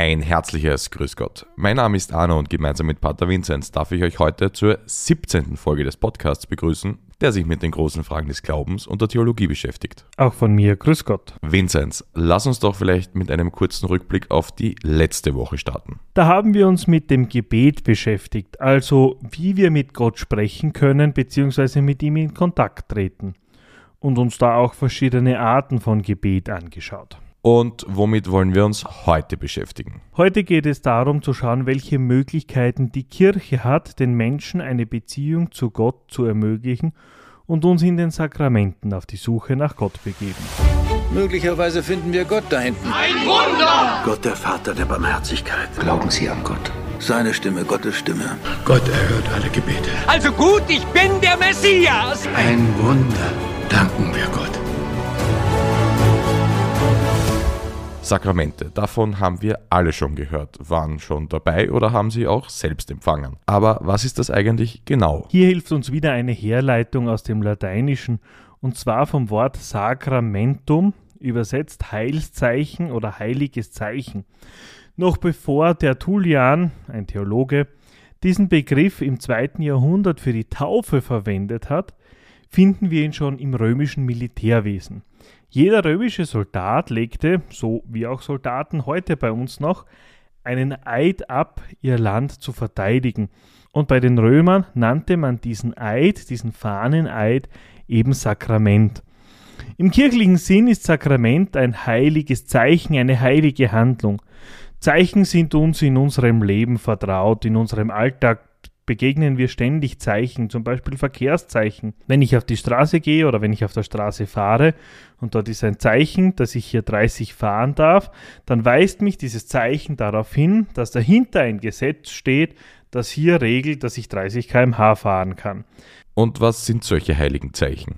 Ein herzliches Grüß Gott. Mein Name ist Arno und gemeinsam mit Pater Vinzenz darf ich euch heute zur 17. Folge des Podcasts begrüßen, der sich mit den großen Fragen des Glaubens und der Theologie beschäftigt. Auch von mir, Grüß Gott. Vinzenz, lass uns doch vielleicht mit einem kurzen Rückblick auf die letzte Woche starten. Da haben wir uns mit dem Gebet beschäftigt, also wie wir mit Gott sprechen können bzw. mit ihm in Kontakt treten und uns da auch verschiedene Arten von Gebet angeschaut. Und womit wollen wir uns heute beschäftigen? Heute geht es darum zu schauen, welche Möglichkeiten die Kirche hat, den Menschen eine Beziehung zu Gott zu ermöglichen und uns in den Sakramenten auf die Suche nach Gott begeben. Möglicherweise finden wir Gott da hinten. Ein Wunder! Gott, der Vater der Barmherzigkeit. Glauben Sie an Gott? Seine Stimme, Gottes Stimme. Gott erhört alle Gebete. Also gut, ich bin der Messias! Ein Wunder. Danken wir Gott. Sakramente, davon haben wir alle schon gehört, waren schon dabei oder haben sie auch selbst empfangen. Aber was ist das eigentlich genau? Hier hilft uns wieder eine Herleitung aus dem Lateinischen und zwar vom Wort Sacramentum, übersetzt Heilszeichen oder heiliges Zeichen. Noch bevor Tertullian, ein Theologe, diesen Begriff im zweiten Jahrhundert für die Taufe verwendet hat, finden wir ihn schon im römischen Militärwesen. Jeder römische Soldat legte, so wie auch Soldaten heute bei uns noch, einen Eid ab, ihr Land zu verteidigen. Und bei den Römern nannte man diesen Eid, diesen Fahneneid, eben Sakrament. Im kirchlichen Sinn ist Sakrament ein heiliges Zeichen, eine heilige Handlung. Zeichen sind uns in unserem Leben vertraut, in unserem Alltag begegnen wir ständig Zeichen, zum Beispiel Verkehrszeichen. Wenn ich auf die Straße gehe oder wenn ich auf der Straße fahre und dort ist ein Zeichen, dass ich hier 30 fahren darf, dann weist mich dieses Zeichen darauf hin, dass dahinter ein Gesetz steht, das hier regelt, dass ich 30 km/h fahren kann. Und was sind solche heiligen Zeichen?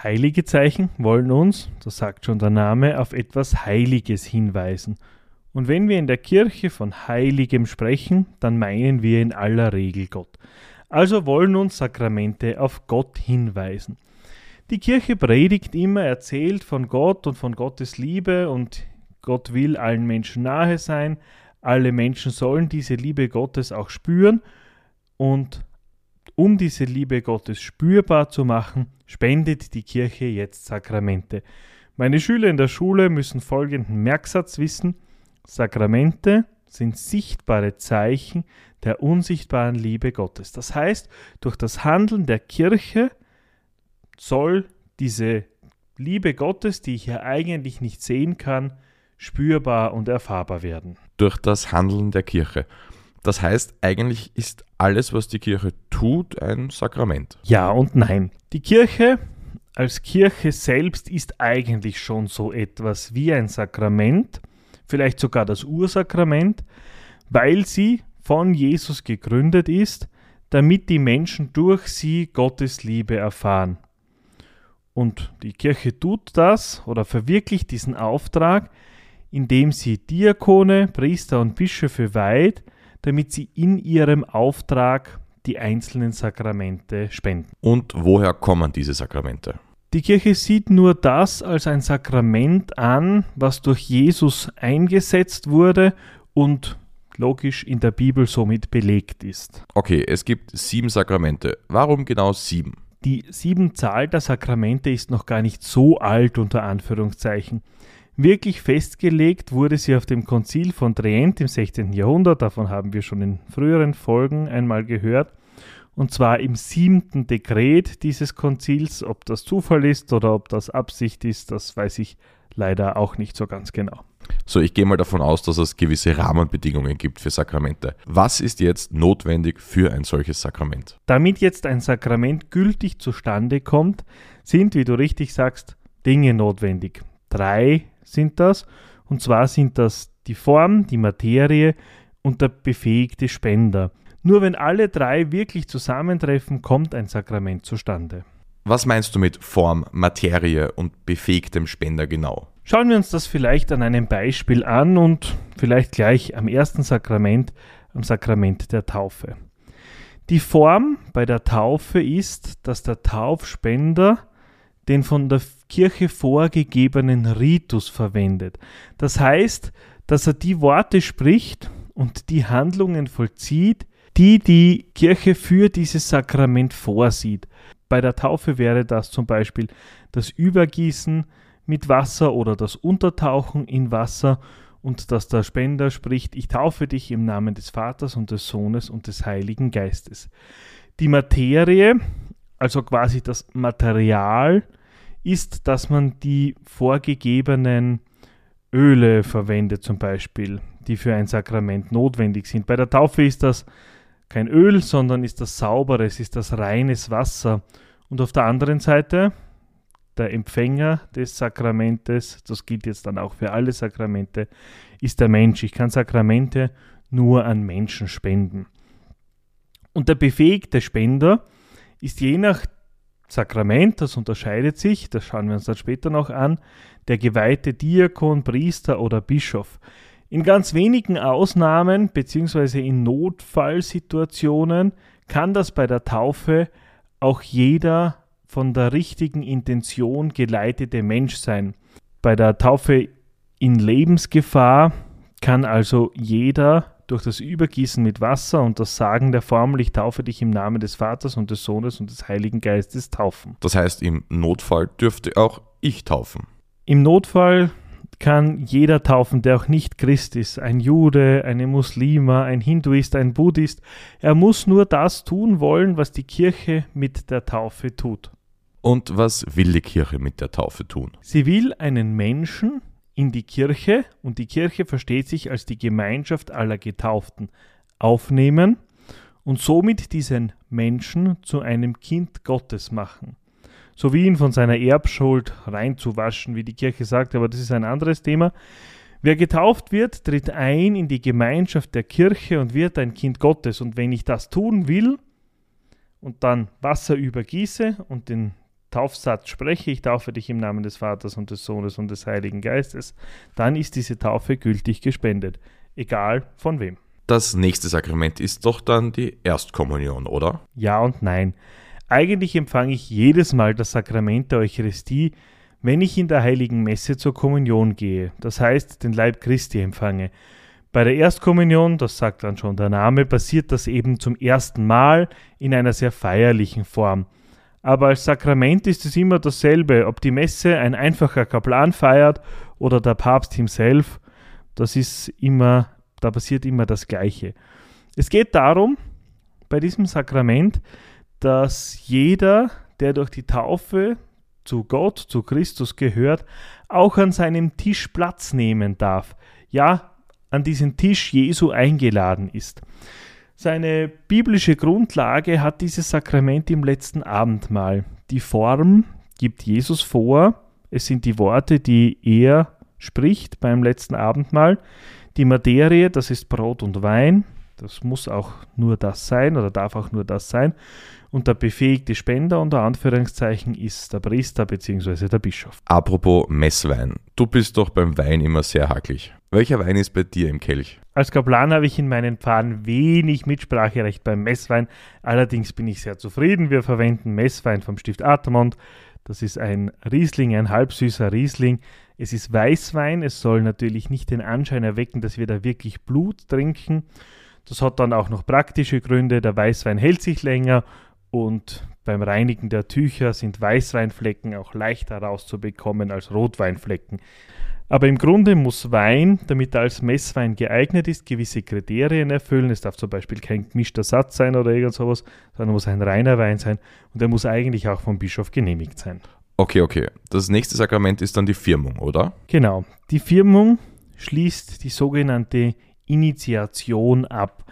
Heilige Zeichen wollen uns, das sagt schon der Name, auf etwas Heiliges hinweisen. Und wenn wir in der Kirche von Heiligem sprechen, dann meinen wir in aller Regel Gott. Also wollen uns Sakramente auf Gott hinweisen. Die Kirche predigt immer, erzählt von Gott und von Gottes Liebe und Gott will allen Menschen nahe sein. Alle Menschen sollen diese Liebe Gottes auch spüren und um diese Liebe Gottes spürbar zu machen, spendet die Kirche jetzt Sakramente. Meine Schüler in der Schule müssen folgenden Merksatz wissen. Sakramente sind sichtbare Zeichen der unsichtbaren Liebe Gottes. Das heißt, durch das Handeln der Kirche soll diese Liebe Gottes, die ich ja eigentlich nicht sehen kann, spürbar und erfahrbar werden. Durch das Handeln der Kirche. Das heißt, eigentlich ist alles, was die Kirche tut, ein Sakrament. Ja und nein. Die Kirche als Kirche selbst ist eigentlich schon so etwas wie ein Sakrament, vielleicht sogar das Ursakrament, weil sie von Jesus gegründet ist, damit die Menschen durch sie Gottes Liebe erfahren. Und die Kirche tut das oder verwirklicht diesen Auftrag, indem sie Diakone, Priester und Bischöfe weiht, damit sie in ihrem Auftrag die einzelnen Sakramente spenden. Und woher kommen diese Sakramente? Die Kirche sieht nur das als ein Sakrament an, was durch Jesus eingesetzt wurde und logisch in der Bibel somit belegt ist. Okay, es gibt sieben Sakramente. Warum genau sieben? Die sieben Zahl der Sakramente ist noch gar nicht so alt unter Anführungszeichen. Wirklich festgelegt wurde sie auf dem Konzil von Trient im 16. Jahrhundert, davon haben wir schon in früheren Folgen einmal gehört, und zwar im siebten Dekret dieses Konzils. Ob das Zufall ist oder ob das Absicht ist, das weiß ich leider auch nicht so ganz genau. So, ich gehe mal davon aus, dass es gewisse Rahmenbedingungen gibt für Sakramente. Was ist jetzt notwendig für ein solches Sakrament? Damit jetzt ein Sakrament gültig zustande kommt, sind, wie du richtig sagst, Dinge notwendig. Drei sind das, und zwar sind das die Form, die Materie und der befähigte Spender. Nur wenn alle drei wirklich zusammentreffen, kommt ein Sakrament zustande. Was meinst du mit Form, Materie und befähigtem Spender genau? Schauen wir uns das vielleicht an einem Beispiel an und vielleicht gleich am ersten Sakrament, am Sakrament der Taufe. Die Form bei der Taufe ist, dass der Taufspender den von der Kirche vorgegebenen Ritus verwendet. Das heißt, dass er die Worte spricht und die Handlungen vollzieht, die die Kirche für dieses Sakrament vorsieht. Bei der Taufe wäre das zum Beispiel das Übergießen mit Wasser oder das Untertauchen in Wasser und dass der Spender spricht, ich taufe dich im Namen des Vaters und des Sohnes und des Heiligen Geistes. Die Materie, also quasi das Material, ist, dass man die vorgegebenen Öle verwendet zum Beispiel, die für ein Sakrament notwendig sind. Bei der Taufe ist das kein Öl, sondern ist das sauberes, ist das reines Wasser. Und auf der anderen Seite der Empfänger des Sakramentes, das gilt jetzt dann auch für alle Sakramente, ist der Mensch. Ich kann Sakramente nur an Menschen spenden. Und der befähigte Spender ist je nach Sakrament, das unterscheidet sich, das schauen wir uns dann später noch an, der geweihte Diakon, Priester oder Bischof. In ganz wenigen Ausnahmen bzw. in Notfallsituationen kann das bei der Taufe auch jeder von der richtigen Intention geleitete Mensch sein. Bei der Taufe in Lebensgefahr kann also jeder durch das Übergießen mit Wasser und das Sagen der Formel, ich taufe dich im Namen des Vaters und des Sohnes und des Heiligen Geistes taufen. Das heißt, im Notfall dürfte auch ich taufen. Im Notfall kann jeder taufen, der auch nicht Christ ist, ein Jude, eine Muslima, ein Hinduist, ein Buddhist. Er muss nur das tun wollen, was die Kirche mit der Taufe tut. Und was will die Kirche mit der Taufe tun? Sie will einen Menschen in die Kirche, und die Kirche versteht sich als die Gemeinschaft aller Getauften, aufnehmen und somit diesen Menschen zu einem Kind Gottes machen. So wie ihn von seiner Erbschuld reinzuwaschen, wie die Kirche sagt, aber das ist ein anderes Thema. Wer getauft wird, tritt ein in die Gemeinschaft der Kirche und wird ein Kind Gottes. Und wenn ich das tun will und dann Wasser übergieße und den Taufsatz spreche, ich taufe dich im Namen des Vaters und des Sohnes und des Heiligen Geistes, dann ist diese Taufe gültig gespendet, egal von wem. Das nächste Sakrament ist doch dann die Erstkommunion, oder? Ja und nein. Eigentlich empfange ich jedes Mal das Sakrament der Eucharistie, wenn ich in der heiligen Messe zur Kommunion gehe, das heißt den Leib Christi empfange. Bei der Erstkommunion, das sagt dann schon der Name, passiert das eben zum ersten Mal in einer sehr feierlichen Form. Aber als Sakrament ist es immer dasselbe, ob die Messe ein einfacher Kaplan feiert oder der Papst himself, das ist immer, da passiert immer das Gleiche. Es geht darum, bei diesem Sakrament, dass jeder, der durch die Taufe zu Gott, zu Christus gehört, auch an seinem Tisch Platz nehmen darf. Ja, an diesen Tisch Jesu eingeladen ist. Seine biblische Grundlage hat dieses Sakrament im letzten Abendmahl. Die Form gibt Jesus vor. Es sind die Worte, die er spricht beim letzten Abendmahl. Die Materie, das ist Brot und Wein. Das muss auch nur das sein oder darf auch nur das sein. Und der befähigte Spender unter Anführungszeichen ist der Priester bzw. der Bischof. Apropos Messwein. Du bist doch beim Wein immer sehr hakelig. Welcher Wein ist bei dir im Kelch? Als Kaplan habe ich in meinen Pfaden wenig Mitspracherecht beim Messwein. Allerdings bin ich sehr zufrieden. Wir verwenden Messwein vom Stift Atamont. Das ist ein Riesling, ein halbsüßer Riesling. Es ist Weißwein. Es soll natürlich nicht den Anschein erwecken, dass wir da wirklich Blut trinken. Das hat dann auch noch praktische Gründe. Der Weißwein hält sich länger und beim Reinigen der Tücher sind Weißweinflecken auch leichter rauszubekommen als Rotweinflecken. Aber im Grunde muss Wein, damit er als Messwein geeignet ist, gewisse Kriterien erfüllen. Es darf zum Beispiel kein gemischter Satz sein oder irgend sowas, sondern muss ein reiner Wein sein und er muss eigentlich auch vom Bischof genehmigt sein. Okay, okay. Das nächste Sakrament ist dann die Firmung, oder? Genau. Die Firmung schließt die sogenannte Initiation ab.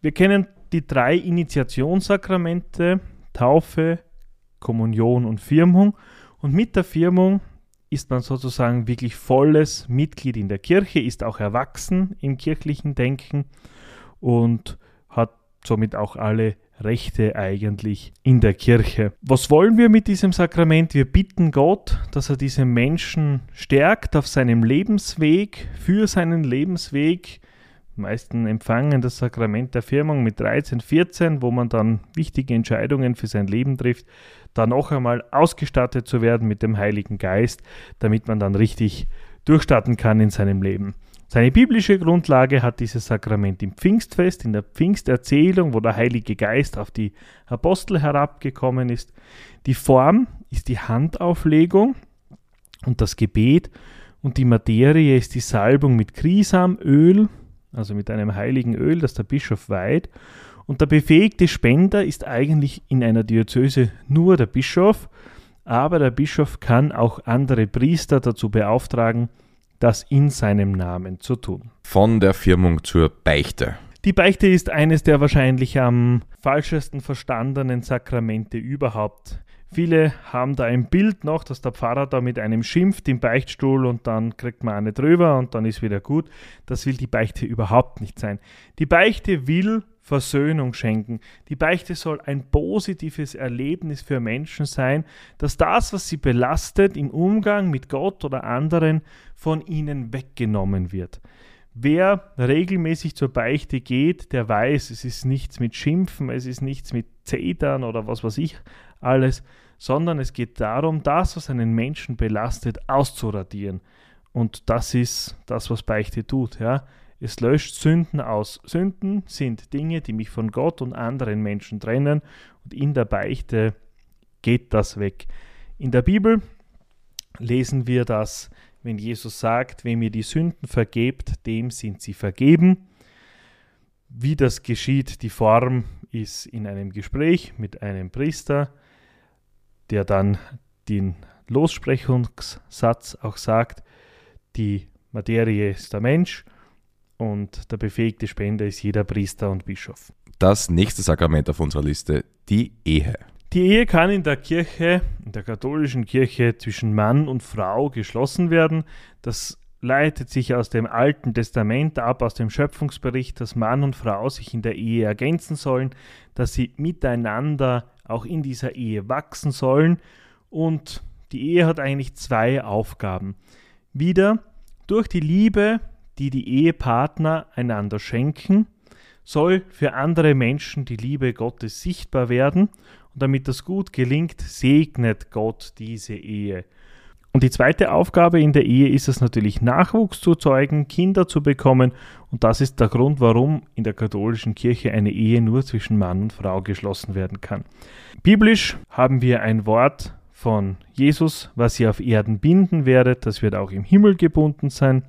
Wir kennen die drei Initiationssakramente, Taufe, Kommunion und Firmung. Und mit der Firmung ist man sozusagen wirklich volles Mitglied in der Kirche, ist auch erwachsen im kirchlichen Denken und hat somit auch alle Rechte eigentlich in der Kirche. Was wollen wir mit diesem Sakrament? Wir bitten Gott, dass er diese Menschen stärkt auf seinem Lebensweg, für seinen Lebensweg. Meisten empfangen das Sakrament der Firmung mit 13, 14, wo man dann wichtige Entscheidungen für sein Leben trifft da noch einmal ausgestattet zu werden mit dem Heiligen Geist, damit man dann richtig durchstarten kann in seinem Leben. Seine biblische Grundlage hat dieses Sakrament im Pfingstfest, in der Pfingsterzählung, wo der Heilige Geist auf die Apostel herabgekommen ist. Die Form ist die Handauflegung und das Gebet und die Materie ist die Salbung mit Krisamöl, also mit einem heiligen Öl, das der Bischof weiht. Und der befähigte Spender ist eigentlich in einer Diözese nur der Bischof, aber der Bischof kann auch andere Priester dazu beauftragen, das in seinem Namen zu tun. Von der Firmung zur Beichte. Die Beichte ist eines der wahrscheinlich am falschesten verstandenen Sakramente überhaupt. Viele haben da ein Bild noch, dass der Pfarrer da mit einem schimpft im Beichtstuhl und dann kriegt man eine drüber und dann ist wieder gut. Das will die Beichte überhaupt nicht sein. Die Beichte will Versöhnung schenken. Die Beichte soll ein positives Erlebnis für Menschen sein, dass das, was sie belastet im Umgang mit Gott oder anderen, von ihnen weggenommen wird. Wer regelmäßig zur Beichte geht, der weiß, es ist nichts mit Schimpfen, es ist nichts mit Zetern oder was weiß ich alles, sondern es geht darum, das, was einen Menschen belastet, auszuradieren. Und das ist das, was Beichte tut. Ja? Es löscht Sünden aus. Sünden sind Dinge, die mich von Gott und anderen Menschen trennen und in der Beichte geht das weg. In der Bibel lesen wir das, wenn Jesus sagt, wem ihr die Sünden vergebt, dem sind sie vergeben. Wie das geschieht, die Form ist in einem Gespräch mit einem Priester, der dann den Lossprechungssatz auch sagt, die Materie ist der Mensch und der befähigte Spender ist jeder Priester und Bischof. Das nächste Sakrament auf unserer Liste, die Ehe. Die Ehe kann in der Kirche, in der katholischen Kirche zwischen Mann und Frau geschlossen werden. Das leitet sich aus dem Alten Testament ab, aus dem Schöpfungsbericht, dass Mann und Frau sich in der Ehe ergänzen sollen, dass sie miteinander auch in dieser Ehe wachsen sollen. Und die Ehe hat eigentlich zwei Aufgaben. Wieder durch die Liebe die die Ehepartner einander schenken, soll für andere Menschen die Liebe Gottes sichtbar werden und damit das gut gelingt, segnet Gott diese Ehe. Und die zweite Aufgabe in der Ehe ist es natürlich, Nachwuchs zu zeugen, Kinder zu bekommen. Und das ist der Grund, warum in der katholischen Kirche eine Ehe nur zwischen Mann und Frau geschlossen werden kann. Biblisch haben wir ein Wort von Jesus, was ihr auf Erden binden werdet, das wird auch im Himmel gebunden sein.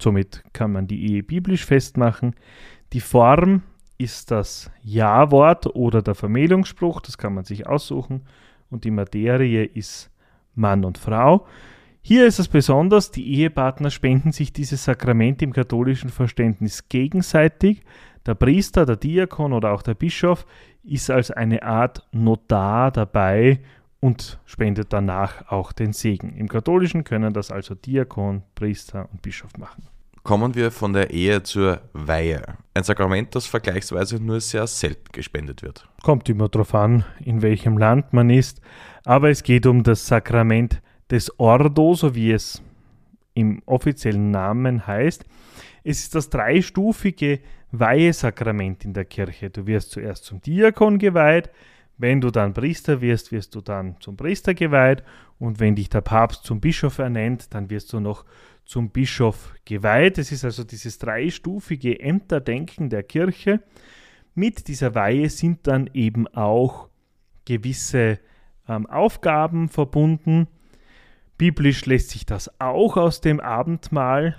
Somit kann man die Ehe biblisch festmachen. Die Form ist das Ja-Wort oder der Vermählungsspruch, das kann man sich aussuchen. Und die Materie ist Mann und Frau. Hier ist es besonders, die Ehepartner spenden sich dieses Sakrament im katholischen Verständnis gegenseitig. Der Priester, der Diakon oder auch der Bischof ist als eine Art Notar dabei und spendet danach auch den Segen. Im katholischen können das also Diakon, Priester und Bischof machen. Kommen wir von der Ehe zur Weihe. Ein Sakrament, das vergleichsweise nur sehr selten gespendet wird. Kommt immer darauf an, in welchem Land man ist, aber es geht um das Sakrament des Ordo, so wie es im offiziellen Namen heißt. Es ist das dreistufige Weihesakrament in der Kirche. Du wirst zuerst zum Diakon geweiht, wenn du dann Priester wirst, wirst du dann zum Priester geweiht und wenn dich der Papst zum Bischof ernennt, dann wirst du noch zum Bischof geweiht. Es ist also dieses dreistufige Ämterdenken der Kirche. Mit dieser Weihe sind dann eben auch gewisse ähm, Aufgaben verbunden. Biblisch lässt sich das auch aus dem Abendmahl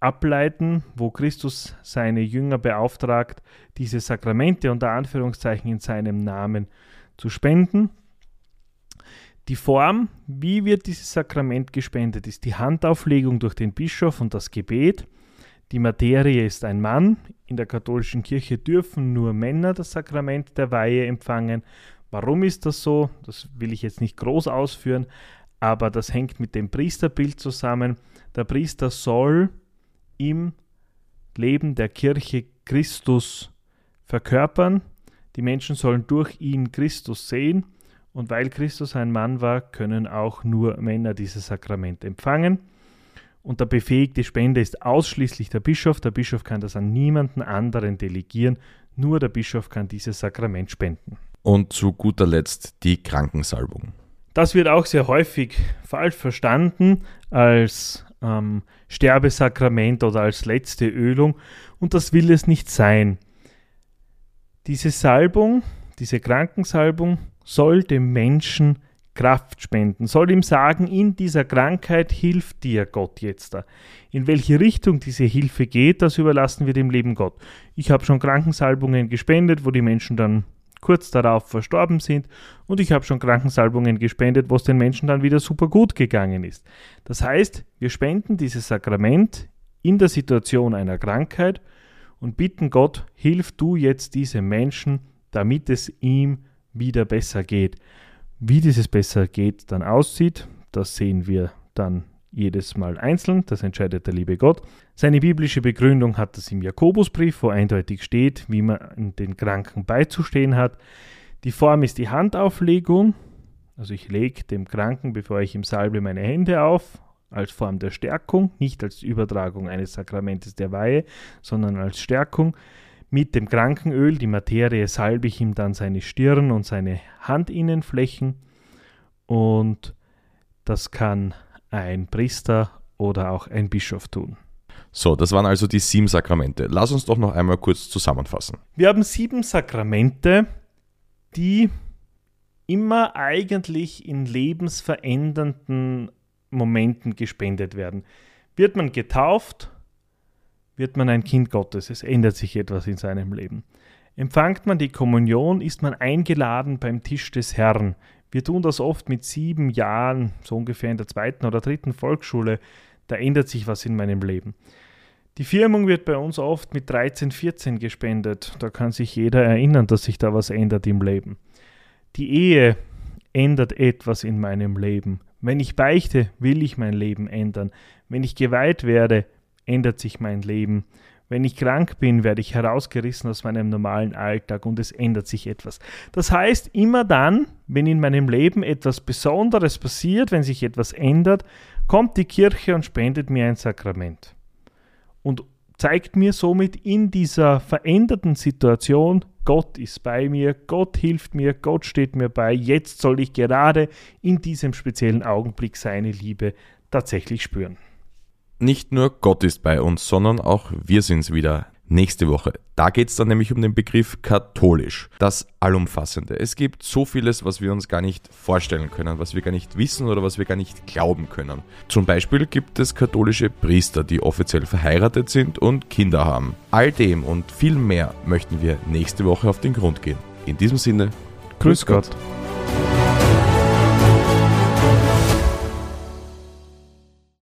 ableiten, wo Christus seine Jünger beauftragt, diese Sakramente unter Anführungszeichen in seinem Namen zu spenden. Die Form, wie wird dieses Sakrament gespendet, ist die Handauflegung durch den Bischof und das Gebet. Die Materie ist ein Mann. In der katholischen Kirche dürfen nur Männer das Sakrament der Weihe empfangen. Warum ist das so? Das will ich jetzt nicht groß ausführen, aber das hängt mit dem Priesterbild zusammen. Der Priester soll im Leben der Kirche Christus verkörpern. Die Menschen sollen durch ihn Christus sehen. Und weil Christus ein Mann war, können auch nur Männer dieses Sakrament empfangen. Und der befähigte Spender ist ausschließlich der Bischof. Der Bischof kann das an niemanden anderen delegieren. Nur der Bischof kann dieses Sakrament spenden. Und zu guter Letzt die Krankensalbung. Das wird auch sehr häufig falsch verstanden als ähm, Sterbesakrament oder als letzte Ölung und das will es nicht sein. Diese Salbung, diese Krankensalbung soll dem Menschen Kraft spenden, soll ihm sagen, in dieser Krankheit hilft dir Gott jetzt da. In welche Richtung diese Hilfe geht, das überlassen wir dem Leben Gott. Ich habe schon Krankensalbungen gespendet, wo die Menschen dann kurz darauf verstorben sind und ich habe schon Krankensalbungen gespendet, wo es den Menschen dann wieder super gut gegangen ist. Das heißt, wir spenden dieses Sakrament in der Situation einer Krankheit und bitten Gott, hilf du jetzt diesem Menschen, damit es ihm wieder besser geht. Wie dieses besser geht dann aussieht, das sehen wir dann jedes Mal einzeln, das entscheidet der liebe Gott. Seine biblische Begründung hat es im Jakobusbrief, wo eindeutig steht, wie man den Kranken beizustehen hat. Die Form ist die Handauflegung, also ich lege dem Kranken, bevor ich ihm salbe, meine Hände auf, als Form der Stärkung, nicht als Übertragung eines Sakramentes der Weihe, sondern als Stärkung. Mit dem Krankenöl, die Materie, salbe ich ihm dann seine Stirn und seine Handinnenflächen und das kann ein Priester oder auch ein Bischof tun. So, das waren also die sieben Sakramente. Lass uns doch noch einmal kurz zusammenfassen. Wir haben sieben Sakramente, die immer eigentlich in lebensverändernden Momenten gespendet werden. Wird man getauft, wird man ein Kind Gottes. Es ändert sich etwas in seinem Leben. Empfangt man die Kommunion, ist man eingeladen beim Tisch des Herrn. Wir tun das oft mit sieben Jahren, so ungefähr in der zweiten oder dritten Volksschule. Da ändert sich was in meinem Leben. Die Firmung wird bei uns oft mit 13, 14 gespendet. Da kann sich jeder erinnern, dass sich da was ändert im Leben. Die Ehe ändert etwas in meinem Leben. Wenn ich beichte, will ich mein Leben ändern. Wenn ich geweiht werde, ändert sich mein Leben. Wenn ich krank bin, werde ich herausgerissen aus meinem normalen Alltag und es ändert sich etwas. Das heißt, immer dann, wenn in meinem Leben etwas Besonderes passiert, wenn sich etwas ändert, kommt die Kirche und spendet mir ein Sakrament. Und zeigt mir somit in dieser veränderten Situation, Gott ist bei mir, Gott hilft mir, Gott steht mir bei, jetzt soll ich gerade in diesem speziellen Augenblick seine Liebe tatsächlich spüren. Nicht nur Gott ist bei uns, sondern auch wir sind es wieder nächste Woche. Da geht es dann nämlich um den Begriff katholisch, das Allumfassende. Es gibt so vieles, was wir uns gar nicht vorstellen können, was wir gar nicht wissen oder was wir gar nicht glauben können. Zum Beispiel gibt es katholische Priester, die offiziell verheiratet sind und Kinder haben. All dem und viel mehr möchten wir nächste Woche auf den Grund gehen. In diesem Sinne, Grüß Gott. Gott.